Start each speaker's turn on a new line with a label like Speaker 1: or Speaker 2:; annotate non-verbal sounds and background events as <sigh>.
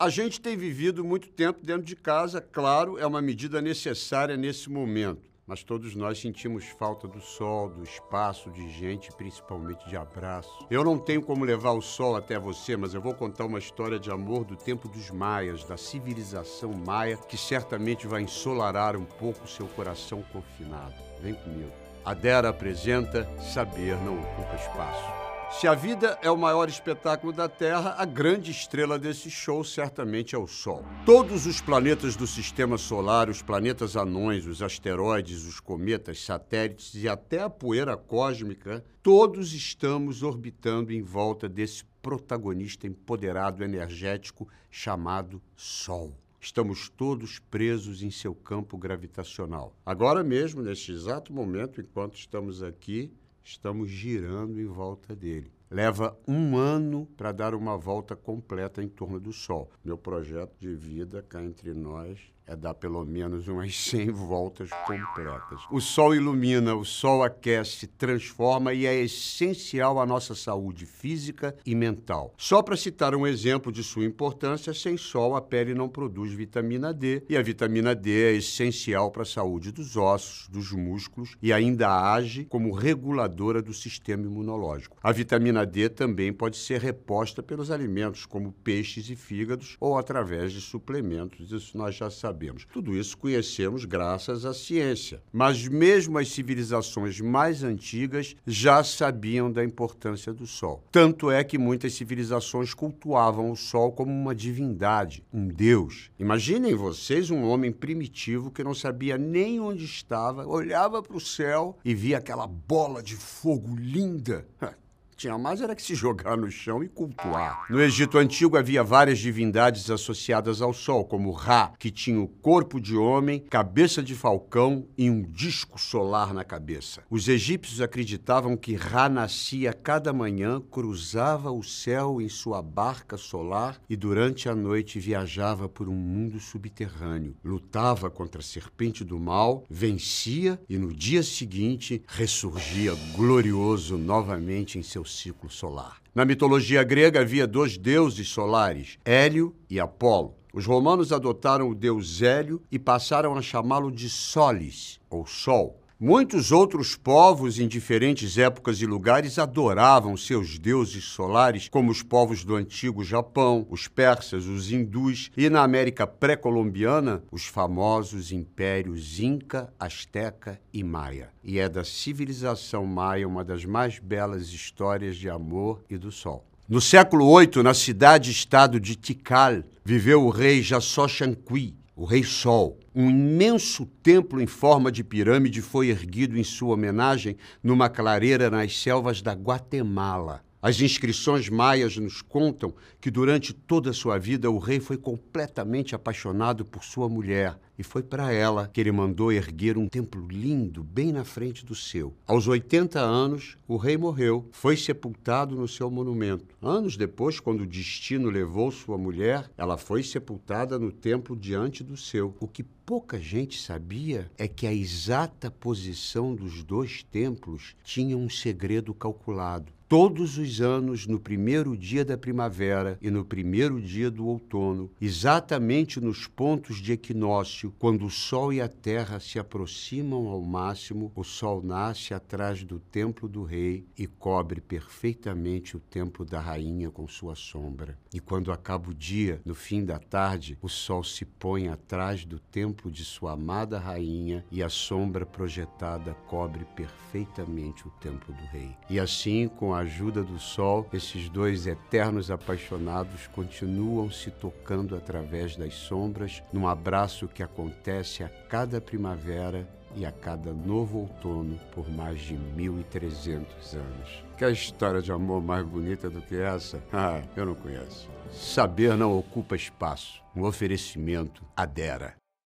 Speaker 1: A gente tem vivido muito tempo dentro de casa, claro, é uma medida necessária nesse momento. Mas todos nós sentimos falta do sol, do espaço, de gente, principalmente de abraço. Eu não tenho como levar o sol até você, mas eu vou contar uma história de amor do tempo dos maias, da civilização maia, que certamente vai ensolarar um pouco seu coração confinado. Vem comigo. A Dera apresenta Saber Não Ocupa Espaço. Se a vida é o maior espetáculo da Terra, a grande estrela desse show certamente é o Sol. Todos os planetas do sistema solar, os planetas anões, os asteroides, os cometas, satélites e até a poeira cósmica, todos estamos orbitando em volta desse protagonista empoderado energético chamado Sol. Estamos todos presos em seu campo gravitacional. Agora mesmo, neste exato momento, enquanto estamos aqui, estamos girando em volta dele. Leva um ano para dar uma volta completa em torno do Sol. Meu projeto de vida cá entre nós é dar pelo menos umas <laughs> 100 voltas completas. O sol ilumina, o sol aquece, transforma e é essencial à nossa saúde física e mental. Só para citar um exemplo de sua importância, sem sol a pele não produz vitamina D e a vitamina D é essencial para a saúde dos ossos, dos músculos e ainda age como reguladora do sistema imunológico. A vitamina D também pode ser reposta pelos alimentos como peixes e fígados ou através de suplementos, isso nós já sabemos. Tudo isso conhecemos graças à ciência. Mas mesmo as civilizações mais antigas já sabiam da importância do Sol. Tanto é que muitas civilizações cultuavam o Sol como uma divindade, um deus. Imaginem vocês um homem primitivo que não sabia nem onde estava, olhava para o céu e via aquela bola de fogo linda. <laughs> Tinha mais era que se jogar no chão e cultuar. No Egito Antigo havia várias divindades associadas ao sol, como Ra, que tinha o corpo de homem, cabeça de falcão e um disco solar na cabeça. Os egípcios acreditavam que Ra nascia cada manhã, cruzava o céu em sua barca solar e durante a noite viajava por um mundo subterrâneo. Lutava contra a serpente do mal, vencia e no dia seguinte ressurgia glorioso novamente em seu ciclo solar. Na mitologia grega havia dois deuses solares, Hélio e Apolo. Os romanos adotaram o deus Hélio e passaram a chamá-lo de Solis, ou Sol. Muitos outros povos em diferentes épocas e lugares adoravam seus deuses solares, como os povos do antigo Japão, os persas, os hindus e na América pré-colombiana, os famosos impérios Inca, Azteca e Maia. E é da civilização maia uma das mais belas histórias de amor e do sol. No século VIII, na cidade-estado de Tikal, viveu o rei Jassoshanqui, o Rei Sol. Um imenso templo em forma de pirâmide foi erguido em sua homenagem numa clareira nas selvas da Guatemala. As inscrições maias nos contam que durante toda a sua vida o rei foi completamente apaixonado por sua mulher e foi para ela que ele mandou erguer um templo lindo bem na frente do seu. Aos 80 anos, o rei morreu, foi sepultado no seu monumento. Anos depois, quando o destino levou sua mulher, ela foi sepultada no templo diante do seu. O que pouca gente sabia é que a exata posição dos dois templos tinha um segredo calculado. Todos os anos, no primeiro dia da primavera e no primeiro dia do outono, exatamente nos pontos de equinócio, quando o Sol e a Terra se aproximam ao máximo, o Sol nasce atrás do templo do rei e cobre perfeitamente o templo da rainha com sua sombra. E quando acaba o dia, no fim da tarde, o Sol se põe atrás do templo de sua amada rainha e a sombra projetada cobre perfeitamente o templo do rei. E assim, com a ajuda do sol, esses dois eternos apaixonados continuam se tocando através das sombras, num abraço que acontece a cada primavera e a cada novo outono por mais de 1.300 anos. Quer história de amor mais bonita do que essa? <laughs> Ah, eu não conheço. Saber não ocupa espaço. Um oferecimento adera.